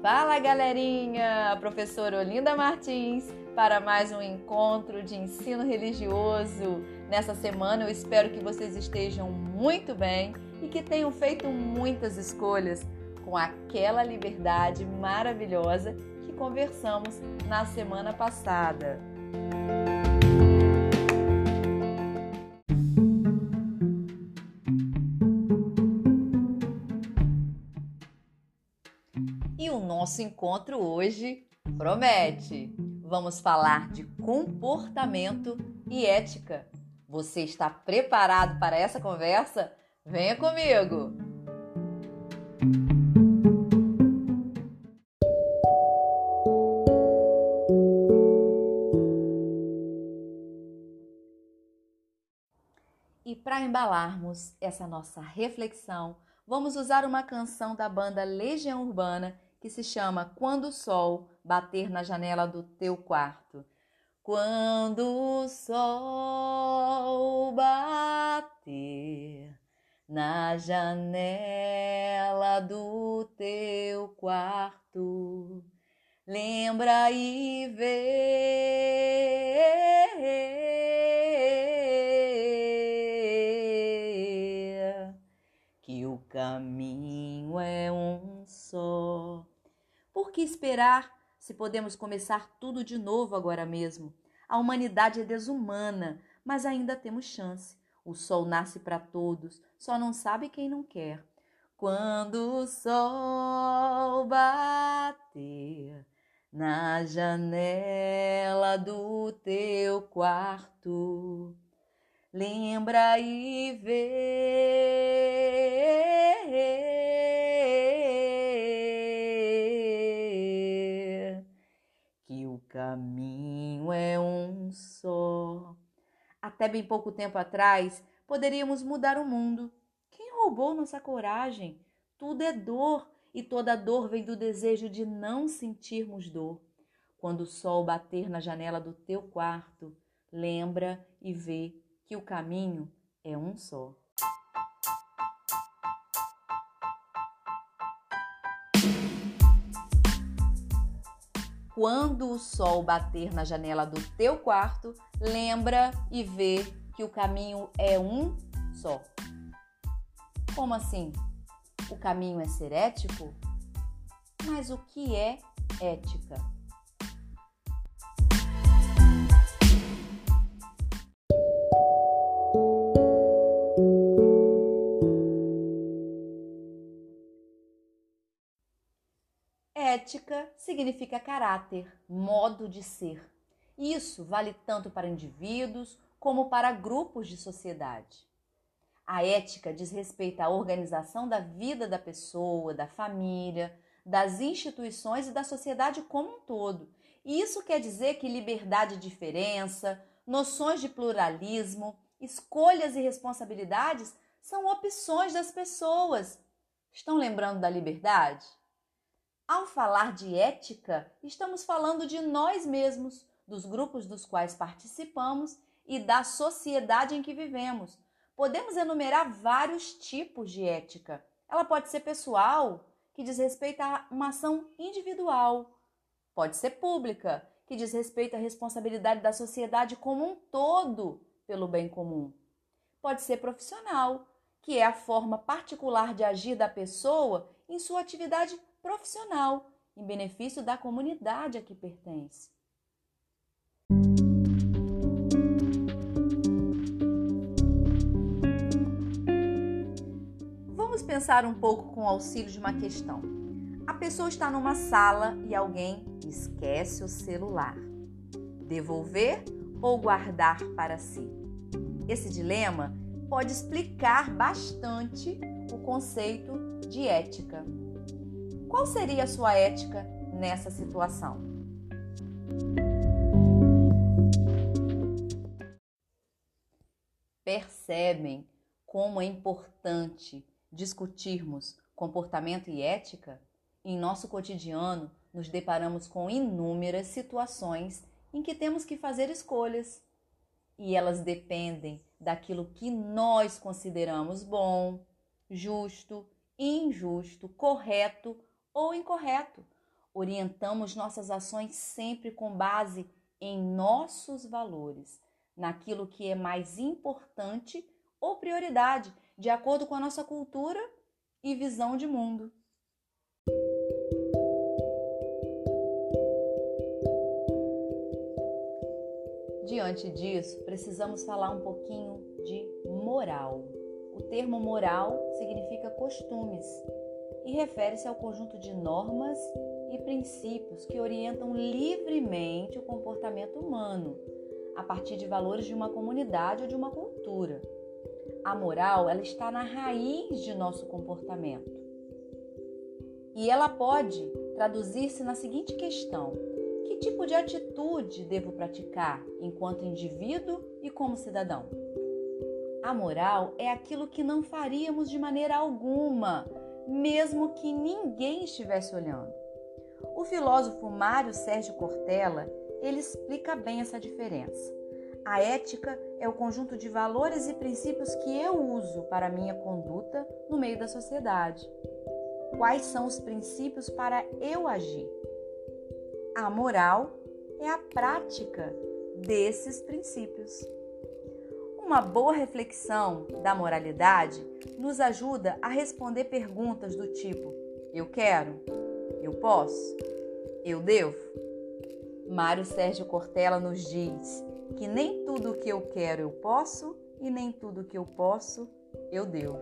Fala galerinha! Professora Olinda Martins para mais um encontro de ensino religioso. Nessa semana eu espero que vocês estejam muito bem e que tenham feito muitas escolhas com aquela liberdade maravilhosa que conversamos na semana passada. Nosso encontro hoje promete. Vamos falar de comportamento e ética. Você está preparado para essa conversa? Venha comigo! E para embalarmos essa nossa reflexão, vamos usar uma canção da banda Legião Urbana que se chama Quando o Sol Bater na Janela do Teu Quarto. Quando o sol bater na janela do teu quarto, lembra e vê que o caminho que esperar se podemos começar tudo de novo agora mesmo? A humanidade é desumana, mas ainda temos chance. O sol nasce para todos, só não sabe quem não quer. Quando o sol bater na janela do teu quarto, lembra e vê caminho é um só. Até bem pouco tempo atrás, poderíamos mudar o mundo. Quem roubou nossa coragem? Tudo é dor, e toda dor vem do desejo de não sentirmos dor. Quando o sol bater na janela do teu quarto, lembra e vê que o caminho é um só. Quando o sol bater na janela do teu quarto, lembra e vê que o caminho é um só. Como assim? O caminho é ser ético? Mas o que é ética? Ética significa caráter, modo de ser. Isso vale tanto para indivíduos como para grupos de sociedade. A ética diz respeito à organização da vida da pessoa, da família, das instituições e da sociedade como um todo. E isso quer dizer que liberdade e diferença, noções de pluralismo, escolhas e responsabilidades são opções das pessoas. Estão lembrando da liberdade? Ao falar de ética, estamos falando de nós mesmos, dos grupos dos quais participamos e da sociedade em que vivemos. Podemos enumerar vários tipos de ética. Ela pode ser pessoal, que diz respeito a uma ação individual. Pode ser pública, que diz respeito à responsabilidade da sociedade como um todo pelo bem comum. Pode ser profissional, que é a forma particular de agir da pessoa em sua atividade profissional, em benefício da comunidade a que pertence. Vamos pensar um pouco com o auxílio de uma questão. A pessoa está numa sala e alguém esquece o celular. Devolver ou guardar para si? Esse dilema pode explicar bastante o conceito de ética. Qual seria a sua ética nessa situação? Percebem como é importante discutirmos comportamento e ética? Em nosso cotidiano, nos deparamos com inúmeras situações em que temos que fazer escolhas e elas dependem daquilo que nós consideramos bom, justo, injusto, correto ou incorreto. Orientamos nossas ações sempre com base em nossos valores, naquilo que é mais importante ou prioridade, de acordo com a nossa cultura e visão de mundo. Diante disso, precisamos falar um pouquinho de moral. O termo moral significa costumes e refere-se ao conjunto de normas e princípios que orientam livremente o comportamento humano, a partir de valores de uma comunidade ou de uma cultura. A moral, ela está na raiz de nosso comportamento. E ela pode traduzir-se na seguinte questão: que tipo de atitude devo praticar enquanto indivíduo e como cidadão? A moral é aquilo que não faríamos de maneira alguma, mesmo que ninguém estivesse olhando. O filósofo Mário Sérgio Cortella, ele explica bem essa diferença. A ética é o conjunto de valores e princípios que eu uso para minha conduta no meio da sociedade. Quais são os princípios para eu agir? A moral é a prática desses princípios. Uma boa reflexão da moralidade nos ajuda a responder perguntas do tipo: eu quero, eu posso, eu devo. Mário Sérgio Cortella nos diz que nem tudo que eu quero eu posso e nem tudo que eu posso eu devo.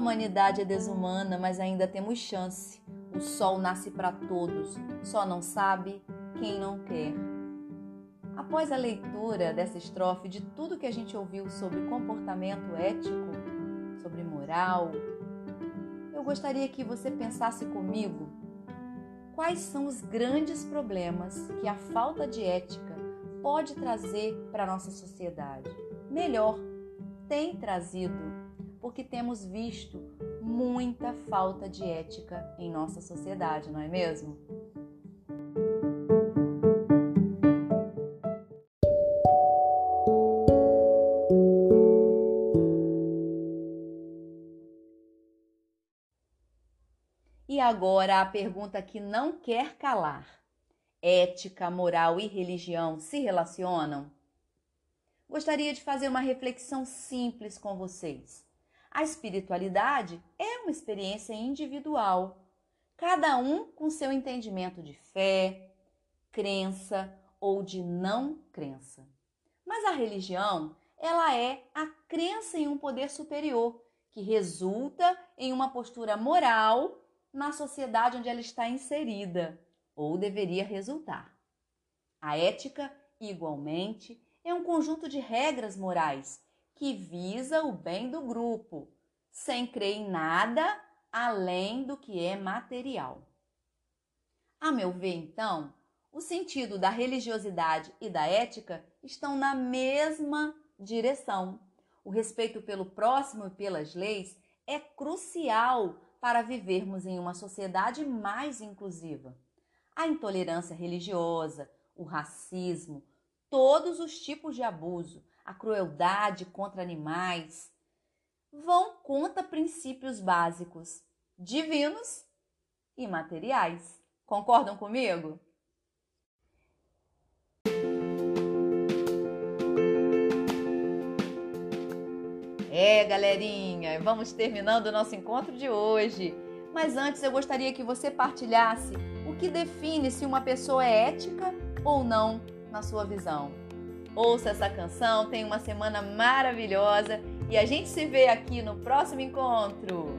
Humanidade é desumana, mas ainda temos chance. O sol nasce para todos, só não sabe quem não quer. Após a leitura dessa estrofe de tudo que a gente ouviu sobre comportamento ético, sobre moral, eu gostaria que você pensasse comigo quais são os grandes problemas que a falta de ética pode trazer para a nossa sociedade. Melhor, tem trazido porque temos visto muita falta de ética em nossa sociedade, não é mesmo? E agora a pergunta que não quer calar: ética, moral e religião se relacionam? Gostaria de fazer uma reflexão simples com vocês. A espiritualidade é uma experiência individual, cada um com seu entendimento de fé, crença ou de não crença. Mas a religião, ela é a crença em um poder superior que resulta em uma postura moral na sociedade onde ela está inserida, ou deveria resultar. A ética, igualmente, é um conjunto de regras morais que visa o bem do grupo, sem crer em nada além do que é material. A meu ver, então, o sentido da religiosidade e da ética estão na mesma direção. O respeito pelo próximo e pelas leis é crucial para vivermos em uma sociedade mais inclusiva. A intolerância religiosa, o racismo, todos os tipos de abuso, a crueldade contra animais, vão contra princípios básicos divinos e materiais. Concordam comigo? É, galerinha, vamos terminando o nosso encontro de hoje. Mas antes eu gostaria que você partilhasse o que define se uma pessoa é ética ou não na sua visão. Ouça essa canção, tenha uma semana maravilhosa e a gente se vê aqui no próximo encontro.